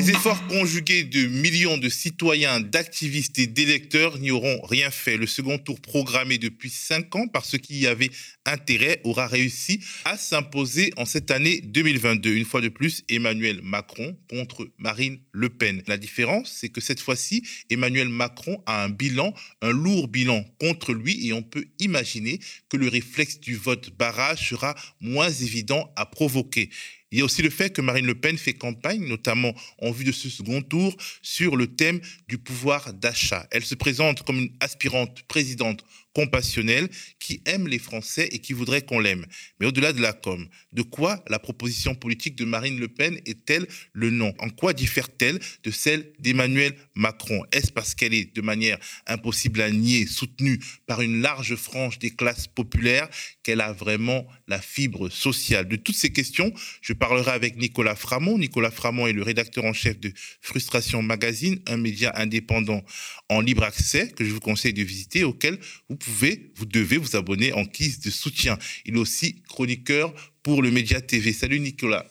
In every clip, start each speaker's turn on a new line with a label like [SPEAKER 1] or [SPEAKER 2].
[SPEAKER 1] Les efforts conjugués de millions de citoyens, d'activistes et d'électeurs n'y auront rien fait. Le second tour programmé depuis cinq ans par ceux qui y avaient intérêt aura réussi à s'imposer en cette année 2022. Une fois de plus, Emmanuel Macron contre Marine Le Pen. La différence, c'est que cette fois-ci, Emmanuel Macron a un bilan, un lourd bilan contre lui et on peut imaginer que le réflexe du vote barrage sera moins évident à provoquer. Il y a aussi le fait que Marine Le Pen fait campagne, notamment en vue de ce second tour, sur le thème du pouvoir d'achat. Elle se présente comme une aspirante présidente compassionnelle qui aime les Français et qui voudrait qu'on l'aime. Mais au-delà de la com, de quoi la proposition politique de Marine Le Pen est-elle le nom? En quoi diffère-t-elle de celle d'Emmanuel Macron? Est-ce parce qu'elle est de manière impossible à nier, soutenue par une large frange des classes populaires, qu'elle a vraiment la fibre sociale? De toutes ces questions, je parlerai avec Nicolas Framont. Nicolas Framont est le rédacteur en chef de Frustration Magazine, un média indépendant en libre accès que je vous conseille de visiter, auquel vous pouvez, vous devez vous abonner en guise de soutien. Il est aussi chroniqueur pour le Média TV. Salut Nicolas.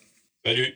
[SPEAKER 2] Salut.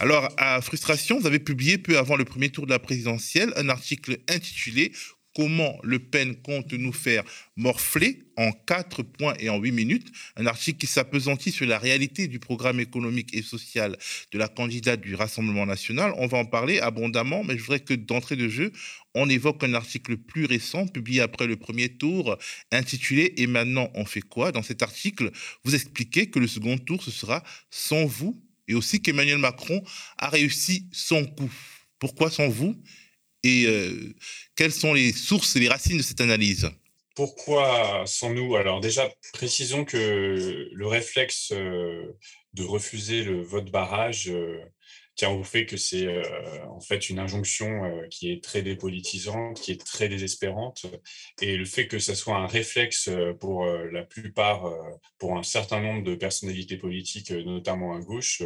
[SPEAKER 1] Alors, à Frustration, vous avez publié peu avant le premier tour de la présidentielle un article intitulé Comment Le Pen compte nous faire morfler en quatre points et en huit minutes. Un article qui s'apesantit sur la réalité du programme économique et social de la candidate du Rassemblement national. On va en parler abondamment, mais je voudrais que d'entrée de jeu, on évoque un article plus récent, publié après le premier tour, intitulé Et maintenant, on fait quoi? Dans cet article, vous expliquez que le second tour, ce sera sans vous, et aussi qu'Emmanuel Macron a réussi son coup. Pourquoi sans vous? Et euh, quelles sont les sources et les racines de cette analyse?
[SPEAKER 2] Pourquoi sans nous? Alors déjà, précisons que le réflexe euh, de refuser le vote barrage euh, tient au fait que c'est en fait une injonction qui est très dépolitisante, qui est très désespérante, et le fait que ce soit un réflexe pour la plupart, pour un certain nombre de personnalités politiques, notamment à gauche,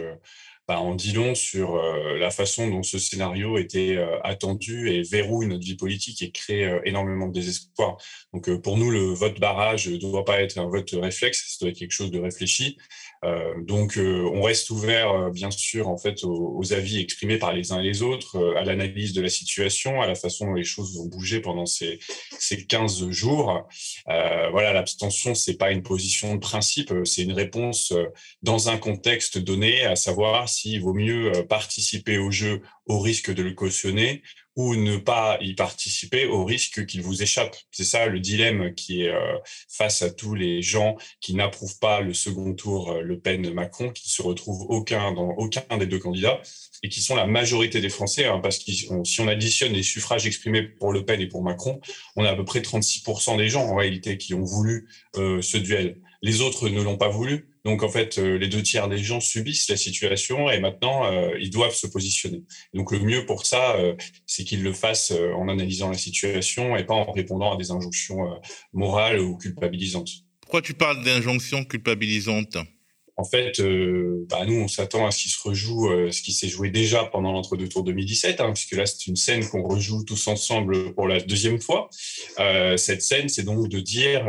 [SPEAKER 2] bah, en dit long sur euh, la façon dont ce scénario était euh, attendu et verrouille notre vie politique et crée euh, énormément de désespoir. Donc pour nous, le vote barrage ne doit pas être un vote réflexe, ça doit être quelque chose de réfléchi. Donc on reste ouvert, bien sûr, en aux, avis exprimés par les uns et les autres, à l'analyse de la situation, à la façon dont les choses vont bouger pendant ces, ces 15 jours. voilà, l'abstention, c'est pas une position de principe, c'est une réponse dans un contexte donné, à savoir s'il vaut mieux euh, participer au jeu au risque de le cautionner ou ne pas y participer au risque qu'il vous échappe. C'est ça le dilemme qui est euh, face à tous les gens qui n'approuvent pas le second tour euh, Le Pen-Macron, qui se retrouvent aucun dans aucun des deux candidats et qui sont la majorité des Français, hein, parce que si on additionne les suffrages exprimés pour Le Pen et pour Macron, on a à peu près 36% des gens en réalité qui ont voulu ce duel. Les autres ne l'ont pas voulu. Donc en fait, euh, les deux tiers des gens subissent la situation et maintenant euh, ils doivent se positionner. Donc le mieux pour ça, euh, c'est qu'ils le fassent en analysant la situation et pas en répondant à des injonctions morales ou culpabilisantes.
[SPEAKER 1] Pourquoi tu parles d'injonctions culpabilisantes?
[SPEAKER 2] En fait, euh, bah, nous, on s'attend à ce qu'il se rejoue euh, ce qui s'est joué déjà pendant l'entre-deux tours 2017, hein, puisque là, c'est une scène qu'on rejoue tous ensemble pour la deuxième fois. Euh, cette scène, c'est donc de dire,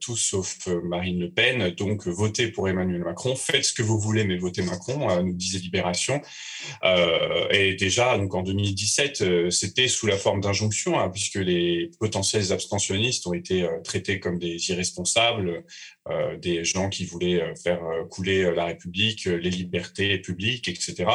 [SPEAKER 2] tous sauf Marine Le Pen, donc votez pour Emmanuel Macron, faites ce que vous voulez, mais votez Macron, nous disait Libération. et déjà, donc en 2017, c'était sous la forme d'injonction, hein, puisque les potentiels abstentionnistes ont été traités comme des irresponsables, des gens qui voulaient faire couler la République, les libertés publiques, etc.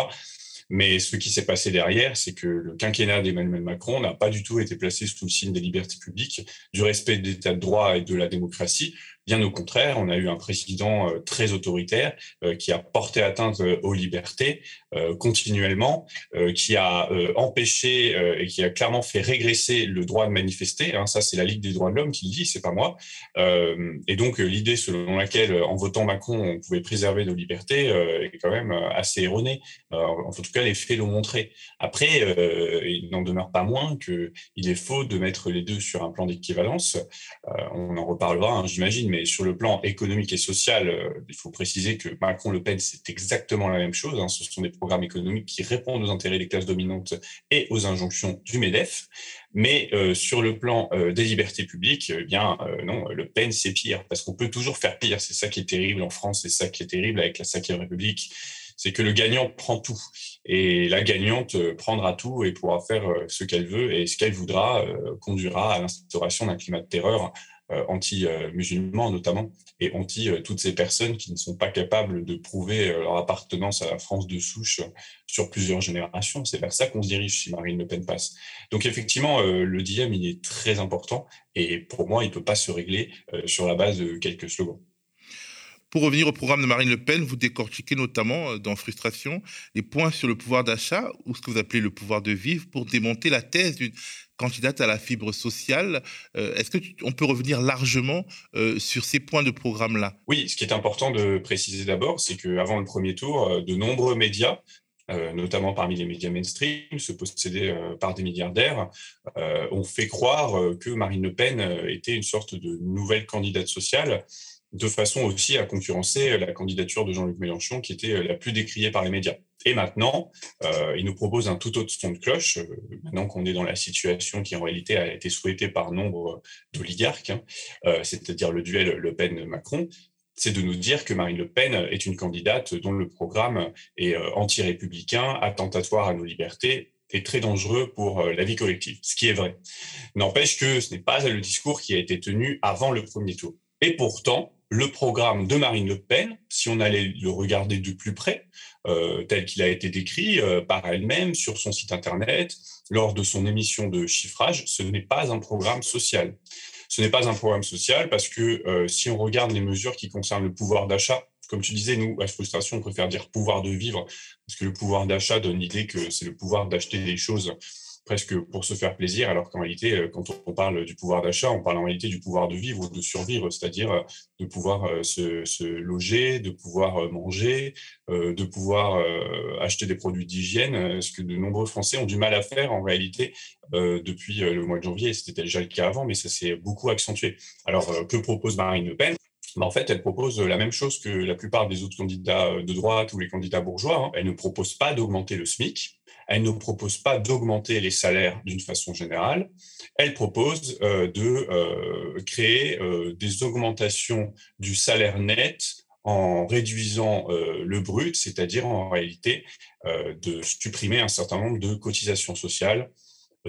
[SPEAKER 2] Mais ce qui s'est passé derrière, c'est que le quinquennat d'Emmanuel Macron n'a pas du tout été placé sous le signe des libertés publiques, du respect de l'état de droit et de la démocratie, Bien au contraire, on a eu un président euh, très autoritaire euh, qui a porté atteinte euh, aux libertés continuellement, qui a empêché et qui a clairement fait régresser le droit de manifester. Hein. ça, c'est la Ligue des droits de l'homme qui le dit, c'est pas moi. et donc, l'idée selon laquelle, en votant Macron, on pouvait préserver nos libertés est quand même assez erronée. en tout cas, les faits l'ont montré. Après, il n'en demeure pas moins qu'il est faux de mettre les deux sur un plan d'équivalence. on en reparlera, hein, j'imagine, mais sur le plan économique et social, euh, il faut préciser que Macron-Le Pen, c'est exactement la même chose. Hein. Ce sont des programmes économiques qui répondent aux intérêts des classes dominantes et aux injonctions du MEDEF. Mais euh, sur le plan euh, des libertés publiques, eh bien non, Le Pen, c'est pire, parce qu'on peut toujours faire pire. C'est ça qui est terrible en France, c'est ça qui est terrible avec la Ve République c'est que le gagnant prend tout. Et la gagnante prendra tout et pourra faire ce qu'elle veut et ce qu'elle voudra conduira à l'instauration d'un climat de terreur anti-musulman notamment et anti toutes ces personnes qui ne sont pas capables de prouver leur appartenance à la France de souche sur plusieurs générations. C'est vers ça qu'on se dirige si Marine Le Pen passe. Donc effectivement, le dilemme, il est très important et pour moi, il ne peut pas se régler sur la base de quelques slogans.
[SPEAKER 1] Pour revenir au programme de Marine Le Pen, vous décortiquez notamment dans Frustration les points sur le pouvoir d'achat ou ce que vous appelez le pouvoir de vivre pour démonter la thèse d'une candidate à la fibre sociale. Euh, est-ce qu'on peut revenir largement euh, sur ces points de programme-là?
[SPEAKER 2] Oui, ce qui est important de préciser d'abord, c'est qu'avant le premier tour, euh, de nombreux médias notamment parmi les médias mainstream, se possédés par des milliardaires, ont fait croire que Marine Le Pen était une sorte de nouvelle candidate sociale, de façon aussi à concurrencer la candidature de Jean-Luc Mélenchon, qui était la plus décriée par les médias. Et maintenant, euh, il nous propose un tout autre son de cloche, euh, maintenant qu'on est dans la situation qui en réalité a été souhaitée par nombre d'oligarques, hein, euh, c'est-à-dire le duel Le Pen-Macron, c'est de nous dire que Marine Le Pen est une candidate dont le programme est anti-républicain, attentatoire à nos libertés et très dangereux pour la vie collective, ce qui est vrai. N'empêche que ce n'est pas le discours qui a été tenu avant le premier tour. Et pourtant, le programme de Marine Le Pen, si on allait le regarder de plus près, euh, tel qu'il a été décrit euh, par elle-même sur son site Internet, lors de son émission de chiffrage, ce n'est pas un programme social. Ce n'est pas un programme social parce que euh, si on regarde les mesures qui concernent le pouvoir d'achat, comme tu disais, nous, à Frustration, on préfère dire pouvoir de vivre, parce que le pouvoir d'achat donne l'idée que c'est le pouvoir d'acheter des choses presque pour se faire plaisir, alors qu'en réalité, euh, quand on parle du pouvoir d'achat, on parle en réalité du pouvoir de vivre ou de survivre, c'est-à-dire euh, de pouvoir euh, se, loger, de pouvoir manger, de pouvoir acheter des produits d'hygiène, ce que de nombreux Français ont du mal à faire en réalité depuis le mois de janvier. C'était déjà le cas avant, mais ça s'est beaucoup accentué. Alors, que propose Marine Le Pen? Bah, en fait, elle propose la même chose que la plupart des autres candidats de droite ou les candidats bourgeois. Hein. Elle ne propose pas d'augmenter le SMIC, elle ne propose pas d'augmenter les salaires d'une façon générale. Elle propose euh, de euh, créer euh, des augmentations du salaire net en réduisant le brut, c'est-à-dire en réalité de supprimer un certain nombre de cotisations sociales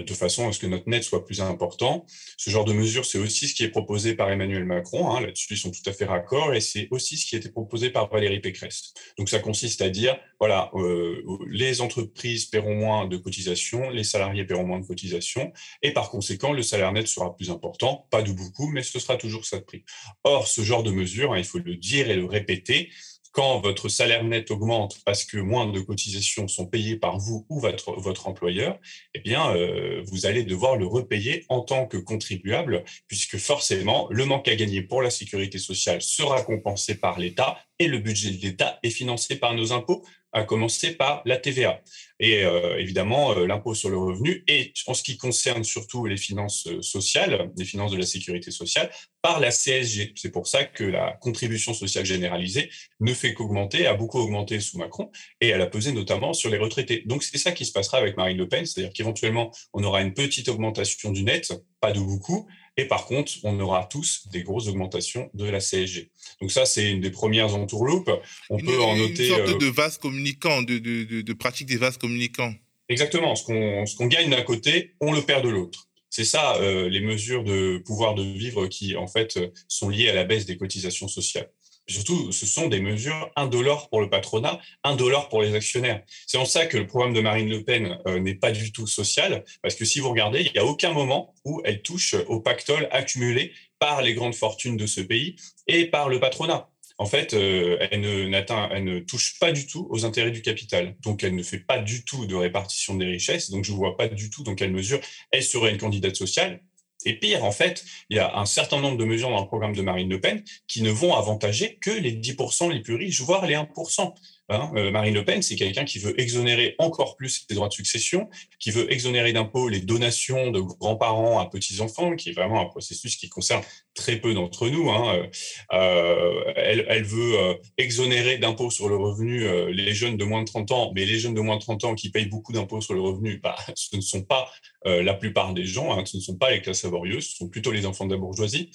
[SPEAKER 2] de façon à ce que notre net soit plus important. Ce genre de mesure, c'est aussi ce qui est proposé par Emmanuel Macron. Hein, là-dessus, ils sont tout à fait raccord. Et c'est aussi ce qui a été proposé par Valérie Pécresse. Donc, ça consiste à dire, voilà, euh, les entreprises paieront moins de cotisations, les salariés paieront moins de cotisations. Et par conséquent, le salaire net sera plus important. Pas de beaucoup, mais ce sera toujours ça de prix. Or, ce genre de mesure, hein, il faut le dire et le répéter, quand votre salaire net augmente parce que moins de cotisations sont payées par vous ou votre, employeur, eh bien, euh, vous allez devoir le repayer en tant que contribuable, puisque forcément, le manque à gagner pour la sécurité sociale sera compensé par l'État et le budget de l'État est financé par nos impôts à commencer par la TVA. Et euh, évidemment, euh, l'impôt sur le revenu, et en ce qui concerne surtout les finances euh, sociales, les finances de la sécurité sociale, par la CSG. C'est pour ça que la contribution sociale généralisée ne fait qu'augmenter, a beaucoup augmenté sous Macron, et elle a pesé notamment sur les retraités. Donc c'est ça qui se passera avec Marine Le Pen, c'est-à-dire qu'éventuellement, on aura une petite augmentation du net, pas de beaucoup, et par contre, on aura tous des grosses augmentations de la CSG. Donc ça, c'est une des premières entourloupes. On peut en noter...
[SPEAKER 1] Une sorte de euh, vase communicant, de, de, pratique des vases communicants.
[SPEAKER 2] Exactement. Ce qu'on gagne d'un côté, on le perd de l'autre. C'est ça, euh, les mesures de pouvoir de vivre qui, en fait, sont liées à la baisse des cotisations sociales surtout, ce sont des mesures indolores pour le patronat, indolores pour les actionnaires. C'est en ça que le programme de Marine Le Pen euh, n'est pas du tout social, parce que si vous regardez, il n'y a aucun moment où elle touche au pactole accumulé par les grandes fortunes de ce pays et par le patronat. En fait, euh, elle, ne, elle ne touche pas du tout aux intérêts du capital. Donc, elle ne fait pas du tout de répartition des richesses. Donc, je ne vois pas du tout dans quelle mesure elle serait une candidate sociale. Et pire, en fait, il y a un certain nombre de mesures dans le programme de Marine Le Pen qui ne vont avantager que les 10% les plus riches, voire les 1%. Hein, euh, Marine Le Pen, c'est quelqu'un qui veut exonérer encore plus les droits de succession, qui veut exonérer d'impôts les donations de grands-parents à petits-enfants, qui est vraiment un processus qui concerne très peu d'entre nous. Hein. Euh, elle, veut euh, exonérer d'impôts sur le revenu les jeunes de moins de 30 ans, mais les jeunes de moins de 30 ans qui payent beaucoup d'impôts sur le revenu, bah, ce ne sont pas la plupart des gens, hein, ce ne sont pas les classes laborieuses, ce sont plutôt les enfants de la bourgeoisie.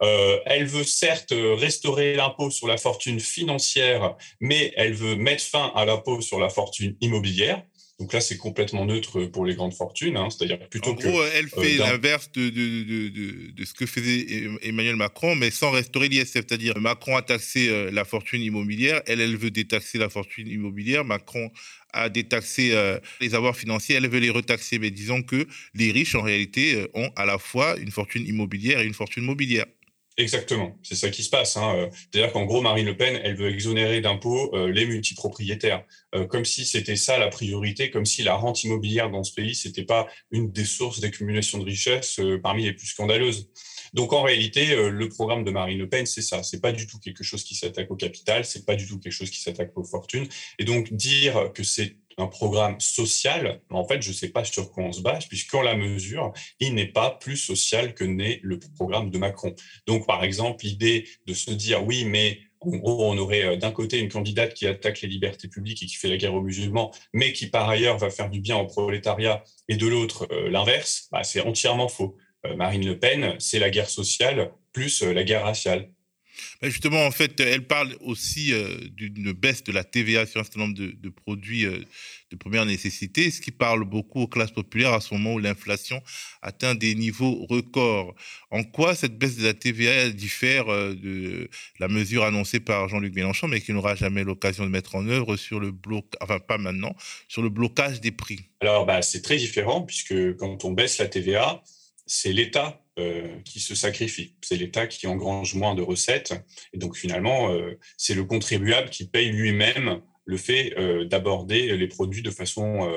[SPEAKER 2] elle veut certes restaurer l'impôt sur la fortune financière, mais elle veut mettre fin à l'impôt sur la fortune immobilière. Donc là, c'est complètement neutre pour les grandes fortunes. Hein. C'est-à-dire plutôt
[SPEAKER 1] en gros, elle euh, fait l'inverse de, de, de, de, ce que faisait Emmanuel Macron, mais sans restaurer l'ISF. C'est-à-dire Macron a taxé euh, la fortune immobilière, elle, elle veut détaxer la fortune immobilière. Macron a détaxé euh, les avoirs financiers, elle veut les retaxer. Mais disons que les riches, en réalité, ont à la fois une fortune immobilière et une fortune mobilière.
[SPEAKER 2] Exactement, c'est ça qui se passe. Hein. Euh, c'est-à-dire qu'en gros, Marine Le Pen, elle veut exonérer d'impôts euh, les multipropriétaires, euh, comme si c'était ça la priorité, comme si la rente immobilière dans ce pays, c'était pas une des sources d'accumulation de richesses parmi les plus scandaleuses. Donc en réalité, le programme de Marine Le Pen, c'est ça. C'est pas du tout quelque chose qui s'attaque au capital, c'est pas du tout quelque chose qui s'attaque aux fortunes. Et donc dire que c'est un programme social, en fait, je ne sais pas sur quoi on se base, puisqu'en la mesure, il n'est pas plus social que n'est le programme de Macron. Donc, par exemple, l'idée de se dire, oui, mais en gros, on aurait euh, d'un côté une candidate qui attaque les libertés publiques et qui fait la guerre aux musulmans, mais qui par ailleurs va faire du bien au prolétariat, et de l'autre, euh, l'inverse, bah, c'est entièrement faux. Euh, Marine Le Pen, c'est la guerre sociale plus la guerre raciale.
[SPEAKER 1] Justement, en fait, elle parle aussi euh, d'une baisse de la TVA sur un certain nombre de, produits euh, de première nécessité, ce qui parle beaucoup aux classes populaires à ce moment où l'inflation atteint des niveaux records. En quoi cette baisse de la TVA diffère euh, de la mesure annoncée par Jean-Luc Mélenchon, mais qui n'aura jamais l'occasion de mettre en œuvre sur le bloc, enfin pas maintenant, sur le blocage des prix?
[SPEAKER 2] Alors, bah, c'est très différent puisque quand on baisse la TVA, c'est l'État euh, qui se sacrifie. C'est l'État qui engrange moins de recettes. Et donc finalement, euh, c'est le contribuable qui paye lui-même le fait euh, d'aborder les produits de façon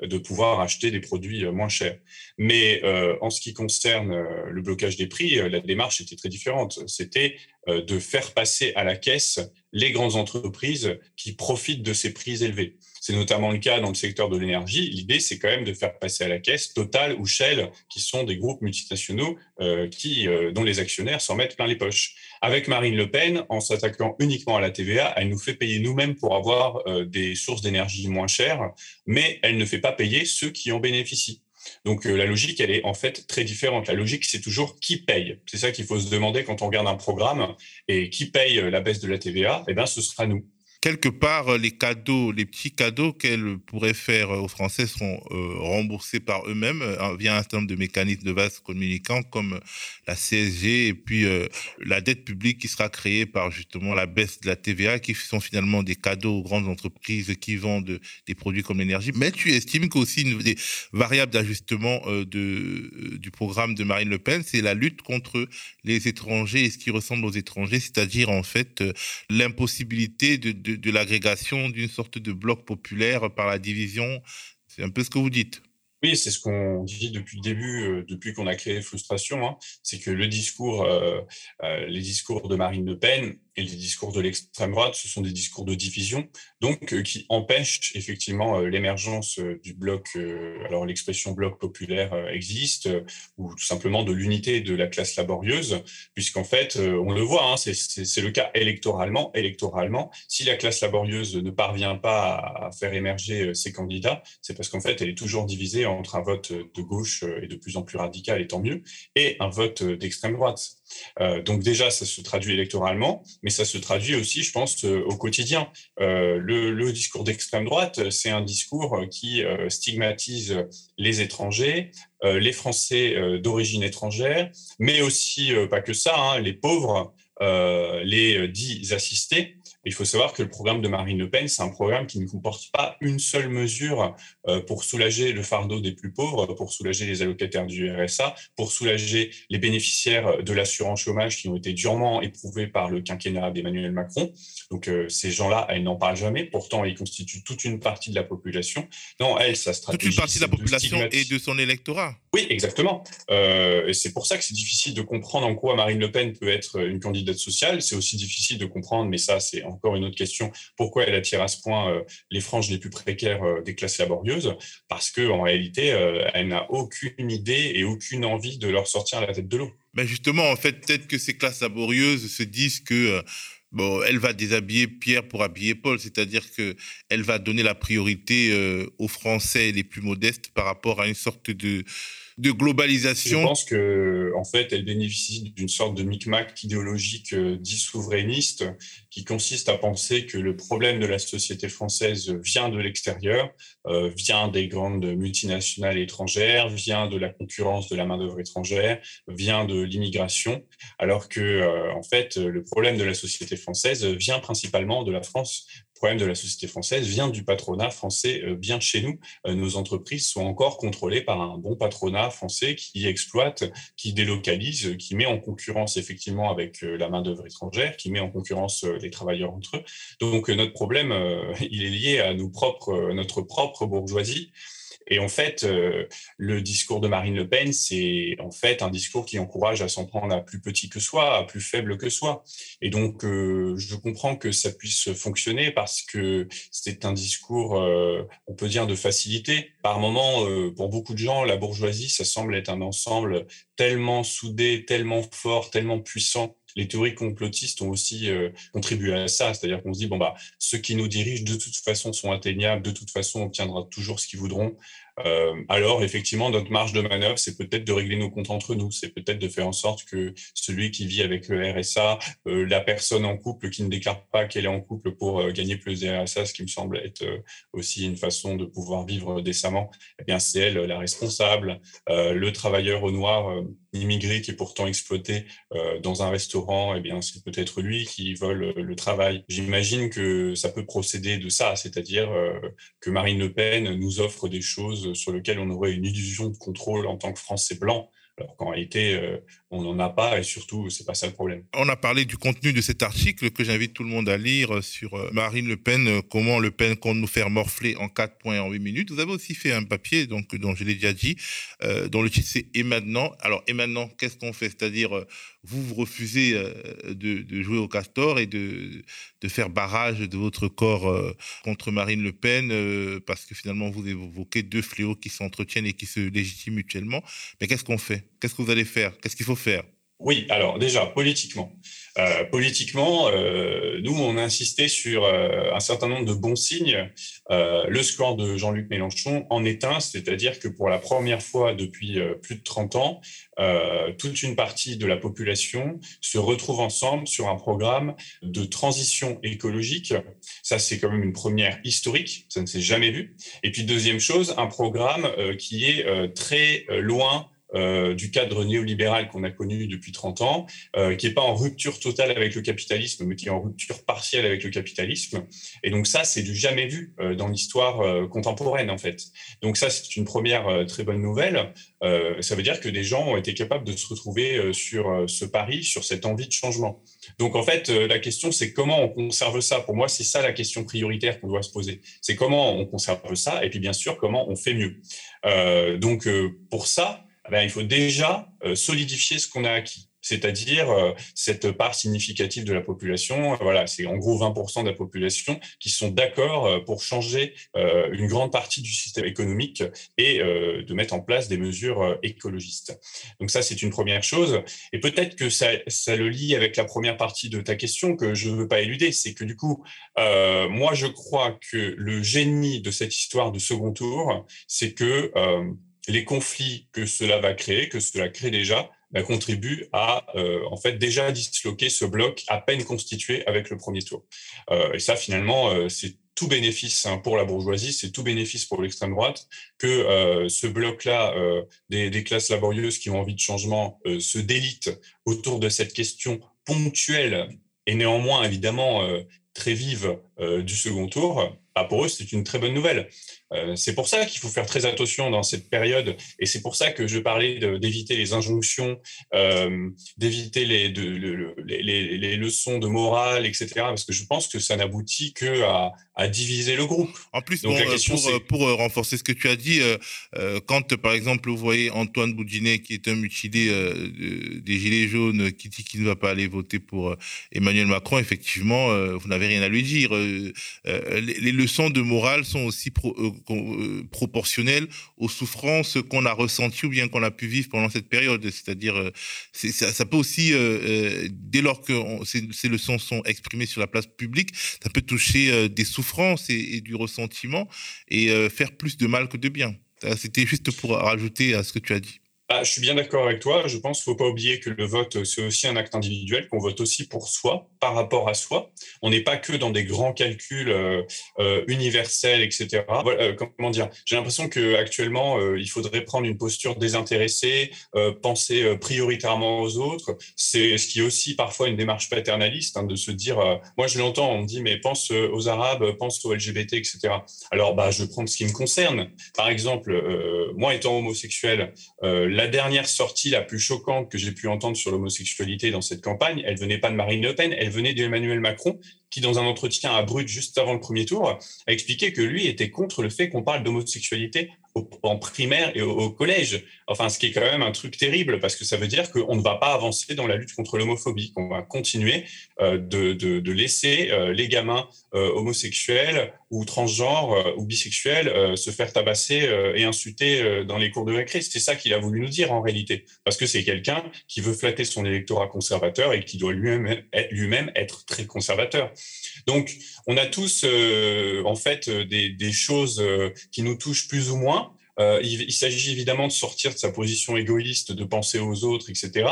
[SPEAKER 2] de pouvoir acheter des produits moins chers. Mais en ce qui concerne le blocage des prix, la démarche était très différente. C'était de faire passer à la caisse les grandes entreprises qui profitent de ces prix élevés. C'est notamment le cas dans le secteur de l'énergie. L'idée, c'est quand même de faire passer à la caisse Total ou Shell, qui sont des groupes multinationaux euh, euh, dont les actionnaires s'en mettent plein les poches. Avec Marine Le Pen, en s'attaquant uniquement à la TVA, elle nous fait payer nous-mêmes pour avoir euh, des sources d'énergie moins chères, mais elle ne fait pas payer ceux qui en bénéficient. Donc la logique, elle est en fait très différente. La logique, c'est toujours qui paye. C'est ça qu'il faut se demander quand on regarde un programme. Et qui paye la baisse de la TVA Eh bien, ce sera nous
[SPEAKER 1] quelque part, euh, les cadeaux, les petits cadeaux qu'elle pourrait faire euh, aux Français seront euh, remboursés par eux-mêmes via un certain nombre de mécanismes de vase communicants comme la CSG et puis la dette publique qui sera créée par justement la baisse de la TVA, qui sont finalement des cadeaux aux grandes entreprises qui vendent des produits comme l'énergie. Mais tu estimes qu'aussi une des variables d'ajustement du programme de Marine Le Pen, c'est la lutte contre les étrangers et ce qui ressemble aux étrangers, c'est-à-dire en fait l'impossibilité de, l'agrégation d'une sorte de bloc populaire par la division. C'est un peu ce que vous dites.
[SPEAKER 2] Oui, c'est ce qu'on dit depuis le début, euh, depuis qu'on a créé Frustration, hein. c'est que le discours, euh, euh, les discours de Marine Le Pen et les discours de l'extrême droite, ce sont des discours de division, donc qui empêchent effectivement l'émergence du bloc. alors l'expression bloc populaire existe, ou tout simplement de l'unité de la classe laborieuse, puisqu'en fait, on le voit, hein, c'est le cas électoralement. Électoralement, si la classe laborieuse ne parvient pas à faire émerger ses candidats, c'est parce qu'en fait, elle est toujours divisée entre un vote de gauche et de plus en plus radical, et tant mieux, et un vote d'extrême droite. Euh, donc déjà, ça se traduit électoralement, mais ça se traduit aussi, je pense, euh, au quotidien. Euh, le, discours d'extrême droite, c'est un discours qui stigmatise les étrangers, les Français d'origine étrangère, mais aussi, pas que ça, hein, les pauvres, les dits assistés, il faut savoir que le programme de Marine Le Pen, c'est un programme qui ne comporte pas une seule mesure euh, pour soulager le fardeau des plus pauvres, pour soulager les allocataires du RSA, pour soulager les bénéficiaires de l'assurance chômage qui ont été durement éprouvés par le quinquennat d'Emmanuel Macron. Donc euh, ces gens-là, elle n'en parle jamais. Pourtant, ils constituent toute une partie de la population. Non, elle, ça stratégie.
[SPEAKER 1] Toute une partie de la population et de son électorat.
[SPEAKER 2] Oui, exactement. Euh, et c'est pour ça que c'est difficile de comprendre en quoi Marine Le Pen peut être une candidate sociale. C'est aussi difficile de comprendre, mais ça, c'est encore une autre question, pourquoi elle attire à ce point euh, les franges les plus précaires euh, des classes laborieuses? Parce qu'en réalité, euh, elle n'a aucune idée et aucune envie de leur sortir la tête de l'eau.
[SPEAKER 1] Mais justement, en fait, peut-être que ces classes laborieuses se disent que bon, elle va déshabiller Pierre pour habiller Paul, c'est-à-dire que elle va donner la priorité aux Français les plus modestes par rapport à une sorte de de globalisation.
[SPEAKER 2] Je pense que, en fait, elle bénéficie d'une sorte de micmac idéologique euh, dit souverainiste qui consiste à penser que le problème de la société française vient de l'extérieur, euh, vient des grandes multinationales étrangères, vient de la concurrence de la main-d'œuvre étrangère, vient de l'immigration, alors que, euh, en fait, le problème de la société française vient principalement de la France problème de la société française vient du patronat français euh, bien chez nous. Euh, nos entreprises sont encore contrôlées par un bon patronat français qui exploite, qui délocalise, qui met en concurrence effectivement avec euh, la main-d'œuvre étrangère, qui met en concurrence les travailleurs entre eux. Donc notre problème, il est lié à nos propres, notre propre bourgeoisie. Et en fait, euh, le discours de Marine Le Pen, c'est en fait un discours qui encourage à s'en prendre à plus petit que soi, à plus faible que soi. Et donc, euh, je comprends que ça puisse fonctionner parce que c'est un discours, euh, on peut dire, de facilité. Par moment, pour beaucoup de gens, la bourgeoisie, ça semble être un ensemble tellement soudé, tellement fort, tellement puissant les théories complotistes ont aussi contribué à ça. C'est-à-dire qu'on se dit, bon, bah, ceux qui nous dirigent de toute façon sont atteignables, de toute façon on obtiendra toujours ce qu'ils voudront. Euh, alors, effectivement, notre marge de manœuvre, c'est peut-être de régler nos comptes entre nous. C'est peut-être de faire en sorte que celui qui vit avec le RSA, euh, la personne en couple qui ne déclare pas qu'elle est en couple pour euh, gagner plus de RSA, ce qui me semble être aussi une façon de pouvoir vivre décemment, eh bien, c'est elle la responsable. le travailleur au noir immigré qui est pourtant exploité dans un restaurant, eh bien, c'est peut-être lui qui vole le travail. J'imagine que ça peut procéder de ça, c'est-à-dire que Marine Le Pen nous offre des choses sur lequel on aurait une illusion de contrôle en tant que Français blanc, alors qu'en réalité, euh, on n'en a pas et surtout, c'est pas ça le problème.
[SPEAKER 1] On a parlé du contenu de cet article que j'invite tout le monde à lire sur euh, Marine Le Pen, euh, comment Le Pen compte nous faire morfler en 4 points en 8 minutes. Vous avez aussi fait un papier, donc, dont je l'ai déjà dit, dont le titre c'est Et maintenant? Alors, et maintenant, qu'est-ce qu'on fait? C'est-à-dire, vous, vous refusez de, jouer au castor et de faire barrage de votre corps contre Marine Le Pen parce que finalement, vous évoquez deux fléaux qui s'entretiennent et qui se légitiment mutuellement. Mais qu'est-ce qu'on fait? Qu'est-ce que vous allez faire? Qu'est-ce qu'il faut faire?
[SPEAKER 2] Oui, alors déjà, politiquement. Euh, politiquement, euh, nous, on a insisté sur euh, un certain nombre de bons signes. le score de Jean-Luc Mélenchon en est un, c'est-à-dire que pour la première fois depuis plus de 30 ans, toute une partie de la population se retrouve ensemble sur un programme de transition écologique. Ça, c'est quand même une première historique, ça ne s'est jamais vu. Et puis, deuxième chose, un programme qui est très loin euh, du cadre néolibéral qu'on a connu depuis 30 ans, euh, qui n'est pas en rupture totale avec le capitalisme, mais qui est en rupture partielle avec le capitalisme. Et donc ça, c'est du jamais vu euh, dans l'histoire contemporaine, en fait. Donc ça, c'est une première très bonne nouvelle. ça veut dire que des gens ont été capables de se retrouver sur ce pari, sur cette envie de changement. Donc en fait, la question, c'est comment on conserve ça? Pour moi, c'est ça la question prioritaire qu'on doit se poser. C'est comment on conserve ça, et puis bien sûr, comment on fait mieux. donc pour ça, ben, il faut déjà euh, solidifier ce qu'on a acquis c'est-à-dire euh, cette part significative de la population. Euh, voilà, c'est en gros 20% de la population qui sont d'accord pour changer une grande partie du système économique et de mettre en place des mesures écologistes. Donc ça, c'est une première chose. Et peut-être que ça, ça, le lie avec la première partie de ta question que je ne veux pas éluder, c'est que du coup, moi, je crois que le génie de cette histoire de second tour, c'est que les conflits que cela va créer, que cela crée déjà, bah, contribuent à euh, en fait déjà disloquer ce bloc à peine constitué avec le premier tour. Euh, et ça, finalement, euh, c'est tout bénéfice hein, pour la bourgeoisie, c'est tout bénéfice pour l'extrême droite que ce bloc-là des, des, classes laborieuses qui ont envie de changement se délite autour de cette question ponctuelle et néanmoins évidemment très vive du second tour. Bah, pour eux, c'est une très bonne nouvelle. Euh, c'est pour ça qu'il faut faire très attention dans cette période, et c'est pour ça que je parlais d'éviter les injonctions, euh, d'éviter les, les, leçons de morale, etc. Parce que je pense que ça n'aboutit que à, diviser le groupe.
[SPEAKER 1] En plus, euh, pour, renforcer ce que tu as dit, quand par exemple vous voyez Antoine Boudinet, qui est un mutilé des Gilets jaunes, qui dit qu'il ne va pas aller voter pour Emmanuel Macron, effectivement, vous n'avez rien à lui dire. les, leçons de morale sont aussi pro, euh, proportionnel aux souffrances qu'on a ressenties ou bien qu'on a pu vivre pendant cette période. C'est-à-dire, euh, ça, ça, peut aussi, euh, dès lors que ces, leçons sont exprimées sur la place publique, ça peut toucher des souffrances et, du ressentiment et faire plus de mal que de bien. C'était juste pour rajouter à ce que tu as dit.
[SPEAKER 2] ah, je suis bien d'accord avec toi. Je pense qu'il ne faut pas oublier que le vote, c'est aussi un acte individuel, qu'on vote aussi pour soi, par rapport à soi. On n'est pas que dans des grands calculs euh, euh, universels, etc. Euh, comment dire J'ai l'impression qu'actuellement, il faudrait prendre une posture désintéressée, penser prioritairement aux autres. C'est ce qui est aussi parfois une démarche paternaliste, hein, de se dire, moi je l'entends, on dit, mais pense aux Arabes, pense aux LGBT, etc. Alors, bah, je prendre ce qui me concerne. Par exemple, moi étant homosexuel, la dernière sortie la plus choquante que j'ai pu entendre sur l'homosexualité dans cette campagne, elle venait pas de Marine Le Pen, elle venait d'Emmanuel Macron, qui, dans un entretien à Brut juste avant le premier tour, a expliqué que lui était contre le fait qu'on parle d'homosexualité en primaire et au, collège. Enfin, ce qui est quand même un truc terrible parce que ça veut dire qu'on ne va pas avancer dans la lutte contre l'homophobie, qu'on va continuer euh, de, laisser euh, les gamins euh, homosexuels ou transgenres ou bisexuels se faire tabasser et insulter dans les cours de récré. C'est ça qu'il a voulu nous dire en réalité, parce que c'est quelqu'un qui veut flatter son électorat conservateur et qui doit lui-même être très conservateur. Donc, on a tous en fait des choses qui nous touchent plus ou moins euh, il, s'agit évidemment de sortir de sa position égoïste, de penser aux autres, etc.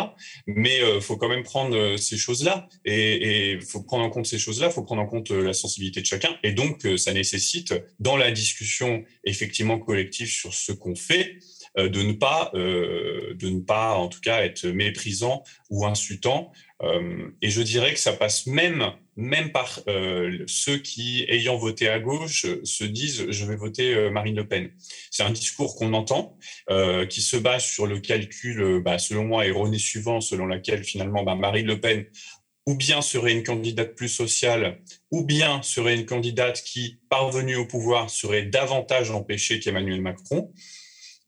[SPEAKER 2] Mais il euh, faut quand même prendre euh, ces choses-là. Et il faut prendre en compte ces choses-là, il faut prendre en compte la sensibilité de chacun. Et donc, ça nécessite, dans la discussion effectivement collective sur ce qu'on fait, de ne pas, de ne pas, en tout cas, être méprisant ou insultant. et je dirais que ça passe même même par euh, ceux qui, ayant voté à gauche, se disent je vais voter euh, Marine Le Pen. C'est un discours qu'on entend, euh, qui se base sur le calcul, bah, selon moi, erroné suivant, selon lequel finalement bah, Marine Le Pen ou bien serait une candidate plus sociale, ou bien serait une candidate qui, parvenue au pouvoir, serait davantage empêchée qu'Emmanuel Macron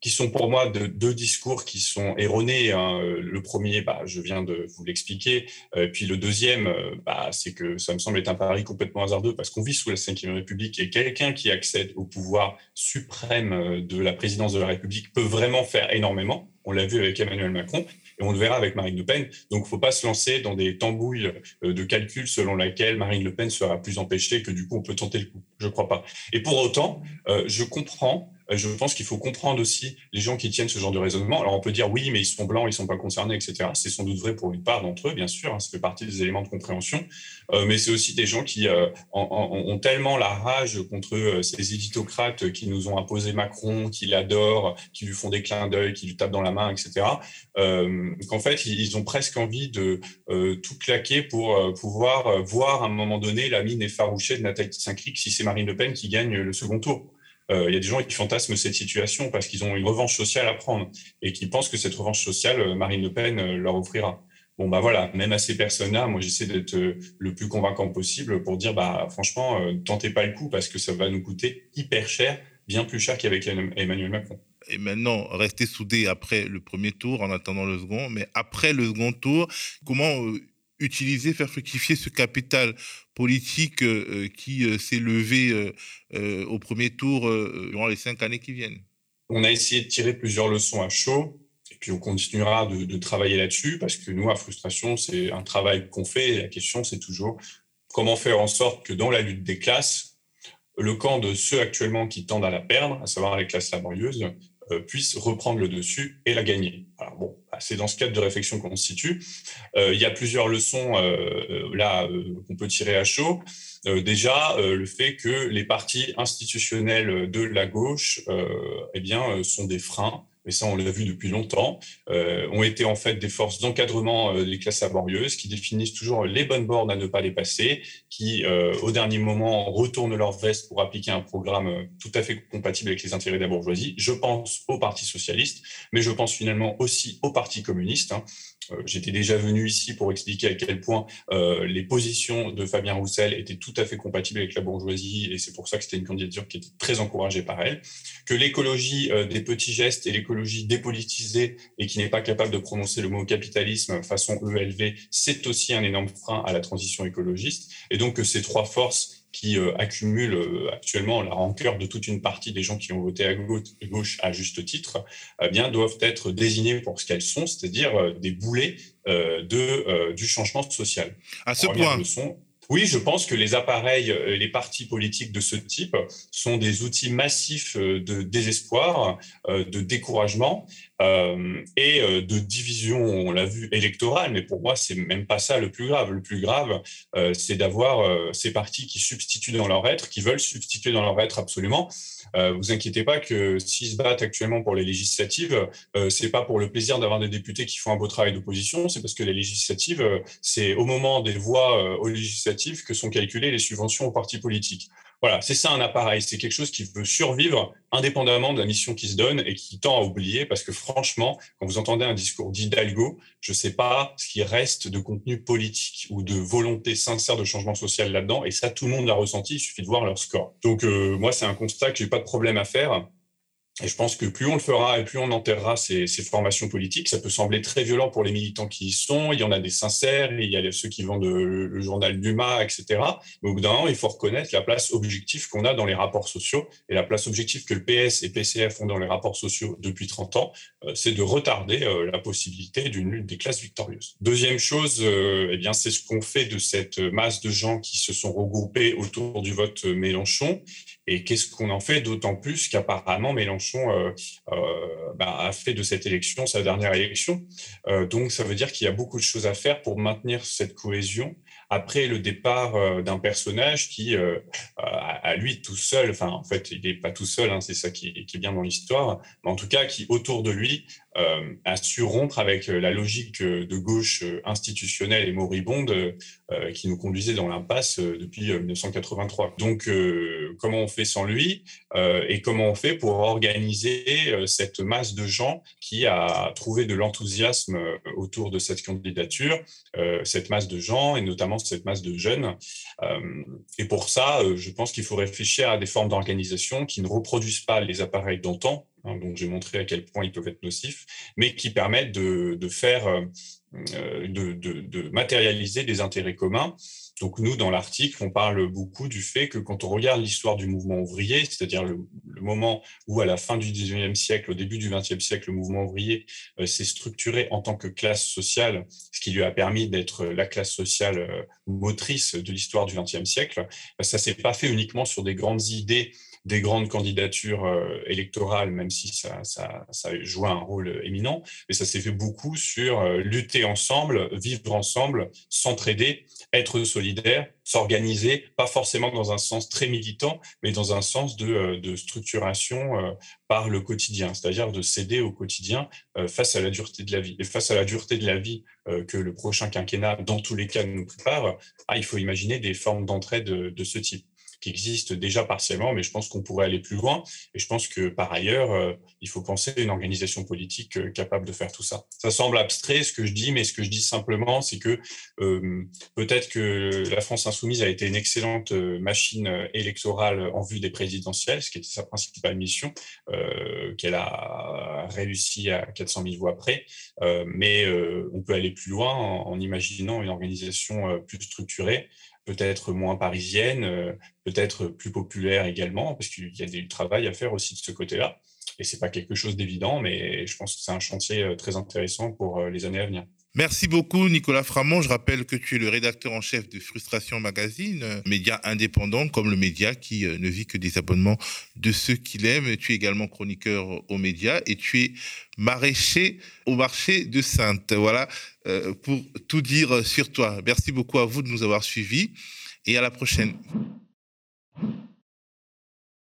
[SPEAKER 2] qui sont pour moi de, deux discours qui sont erronés. Hein. Le premier, bah, je viens de vous l'expliquer. Euh, puis le deuxième, euh, bah, c'est que ça me semble être un pari complètement hasardeux parce qu'on vit sous la Ve République et quelqu'un qui accède au pouvoir suprême euh, de la présidence de la République peut vraiment faire énormément. On l'a vu avec Emmanuel Macron et on le verra avec Marine Le Pen. Donc, il ne faut pas se lancer dans des tambouilles de calcul selon laquelle Marine Le Pen sera plus empêchée que du coup on peut tenter le coup. Je ne crois pas. Et pour autant, je comprends euh, je pense qu'il faut comprendre aussi les gens qui tiennent ce genre de raisonnement. Alors on peut dire oui, mais ils sont blancs, ils ne sont pas concernés, etc. C'est sans doute vrai pour une part d'entre eux, bien sûr, hein, ça fait partie des éléments de compréhension. Euh, mais c'est aussi des gens qui euh, ont tellement la rage contre ces éditocrates qui nous ont imposé Macron, qui l'adorent, qui lui font des clins d'œil, qui lui tapent dans la main, etc. Qu'en fait, ils ont presque envie de tout claquer pour pouvoir voir à un moment donné la mine effarouchée de Nathalie Saint-Cric si c'est Marine Le Pen qui gagne le second tour. Euh, il y a des gens qui fantasment cette situation parce qu'ils ont une revanche sociale à prendre et qui pensent que cette revanche sociale, euh, Marine Le Pen euh, leur offrira. Bon, bah voilà, même à ces personnes-là, moi, j'essaie d'être le plus convaincant possible pour dire, bah, franchement, tentez pas le coup parce que ça va nous coûter hyper cher, bien plus cher qu'avec Emmanuel Macron.
[SPEAKER 1] Et maintenant, rester soudés après le premier tour en attendant le second. Mais après le second tour, comment utiliser, faire fructifier ce capital politique euh, euh, qui euh, s'est levé au premier tour durant les cinq années qui viennent.
[SPEAKER 2] On a essayé de tirer plusieurs leçons à chaud. Et puis on continuera de, travailler là-dessus parce que nous, à Frustration, c'est un travail qu'on fait. Et la question, c'est toujours comment faire en sorte que dans la lutte des classes, le camp de ceux actuellement qui tendent à la perdre, à savoir les classes laborieuses, puisse reprendre le dessus et la gagner. Alors bon, bah, c'est dans ce cadre de réflexion qu'on se situe. Euh, il y a plusieurs leçons euh, là qu'on peut tirer à chaud. déjà, le fait que les partis institutionnels de la gauche, eh bien, sont des freins mais ça on l'a vu depuis longtemps, euh, ont été en fait des forces d'encadrement euh, des classes laborieuses qui définissent toujours les bonnes bornes à ne pas dépasser, qui euh, au dernier moment retournent leur veste pour appliquer un programme tout à fait compatible avec les intérêts de la bourgeoisie. Je pense au Parti socialiste, mais je pense finalement aussi au Parti communiste. Hein. J'étais déjà venu ici pour expliquer à quel point les positions de Fabien Roussel étaient tout à fait compatibles avec la bourgeoisie, et c'est pour ça que c'était une candidature qui était très encouragée par elle. Que l'écologie euh, des petits gestes et l'écologie dépolitisée et qui n'est pas capable de prononcer le mot capitalisme façon ELV, c'est aussi un énorme frein à la transition écologiste. Et donc que ces trois forces qui euh, accumulent euh, actuellement la rancœur de toute une partie des gens qui ont voté à gauche, à juste titre, eh bien, doivent être désignées pour ce qu'elles sont, c'est-à-dire euh, des boulets de, du changement social.
[SPEAKER 1] À ce point.
[SPEAKER 2] Oui, je pense que les appareils, euh, les partis politiques de ce type sont des outils massifs euh, de désespoir, euh, de découragement et de division, on l'a vu, électorale. Mais pour moi, c'est même pas ça le plus grave. Le plus grave, c'est d'avoir ces partis qui substituent dans leur être, qui veulent substituer dans leur être absolument. Vous inquiétez pas que s'ils se battent actuellement pour les législatives, c'est pas pour le plaisir d'avoir des députés qui font un beau travail d'opposition, c'est parce que les législatives, c'est au moment des voix aux législatives que sont calculées les subventions aux partis politiques. Voilà, c'est ça un appareil, c'est quelque chose qui veut survivre indépendamment de la mission qui se donne et qui tend à oublier, parce que franchement, quand vous entendez un discours d'Hidalgo, je ne sais pas ce qui reste de contenu politique ou de volonté sincère de changement social là-dedans, et ça, tout le monde l'a ressenti, il suffit de voir leur score. Donc euh, moi, c'est un constat que j'ai pas de problème à faire. Et je pense que plus on le fera et plus on enterrera ces, ces, formations politiques, ça peut sembler très violent pour les militants qui y sont. Il y en a des sincères, il y a ceux qui vendent le, journal Dumas, etc. Mais au bout d'un moment, il faut reconnaître la place objective qu'on a dans les rapports sociaux. Et la place objective que le PS et PCF ont dans les rapports sociaux depuis 30 ans, euh, c'est de retarder euh, la possibilité d'une lutte des classes victorieuses. Deuxième chose, euh, eh bien, c'est ce qu'on fait de cette masse de gens qui se sont regroupés autour du vote Mélenchon. Et qu'est-ce qu'on en fait d'autant plus qu'apparemment Mélenchon euh, euh, bah, a fait de cette élection sa dernière élection. Euh, donc ça veut dire qu'il y a beaucoup de choses à faire pour maintenir cette cohésion après le départ d'un personnage qui, à lui tout seul, enfin en fait il n'est pas tout seul, hein, c'est ça qui, qui, est bien dans l'histoire, mais en tout cas qui autour de lui euh, a su rompre avec euh, la logique euh, de gauche institutionnelle et moribonde qui nous conduisait dans l'impasse depuis 1983. Donc, comment on fait sans lui et comment on fait pour organiser cette masse de gens qui a trouvé de l'enthousiasme autour de cette candidature, cette masse de gens et notamment cette masse de jeunes. et pour ça, je pense qu'il faut réfléchir à des formes d'organisation qui ne reproduisent pas les appareils d'antan, Hein, donc j'ai montré à quel point ils peuvent être nocifs, mais qui permettent de, faire, euh, euh, de, matérialiser des intérêts communs. Donc nous, dans l'article, on parle beaucoup du fait que quand on regarde l'histoire du mouvement ouvrier, c'est-à-dire le, moment où à la fin du 19e siècle, au début du 20e siècle, le mouvement ouvrier euh, s'est structuré en tant que classe sociale, ce qui lui a permis d'être la classe sociale motrice de l'histoire du 20e siècle, ça s'est pas fait uniquement sur des grandes idées des grandes candidatures euh, électorales, même si ça, ça, ça joue un rôle éminent, mais ça s'est fait beaucoup sur euh, lutter ensemble, vivre ensemble, s'entraider, être solidaire, s'organiser, pas forcément dans un sens très militant, mais dans un sens de, euh, de structuration par le quotidien, c'est-à-dire de céder au quotidien face à la dureté de la vie. Et face à la dureté de la vie que le prochain quinquennat, dans tous les cas, nous prépare, ah, il faut imaginer des formes d'entraide de ce type qui existe déjà partiellement, mais je pense qu'on pourrait aller plus loin. Et je pense que par ailleurs, euh, il faut penser à une organisation politique euh, capable de faire tout ça. Ça semble abstrait ce que je dis, mais ce que je dis simplement, c'est que euh, peut-être que la France insoumise a été une excellente machine électorale en vue des présidentielles, ce qui était sa principale mission, qu'elle a réussi à 400 000 voix près. mais on peut aller plus loin en imaginant une organisation plus structurée peut-être moins parisienne, euh, peut-être plus populaire également, parce qu'il y a du travail à faire aussi de ce côté-là. Et c'est pas quelque chose d'évident, mais je pense que c'est un chantier euh, très intéressant pour euh, les années à venir.
[SPEAKER 1] Merci beaucoup, Nicolas Framont. Je rappelle que tu es le rédacteur en chef de Frustration Magazine, média indépendant comme le média qui ne vit que des abonnements de ceux qui l'aiment. Tu es également chroniqueur aux médias et tu es maraîcher au marché de Sainte. Voilà pour tout dire sur toi. Merci beaucoup à vous de nous avoir suivis et à la prochaine.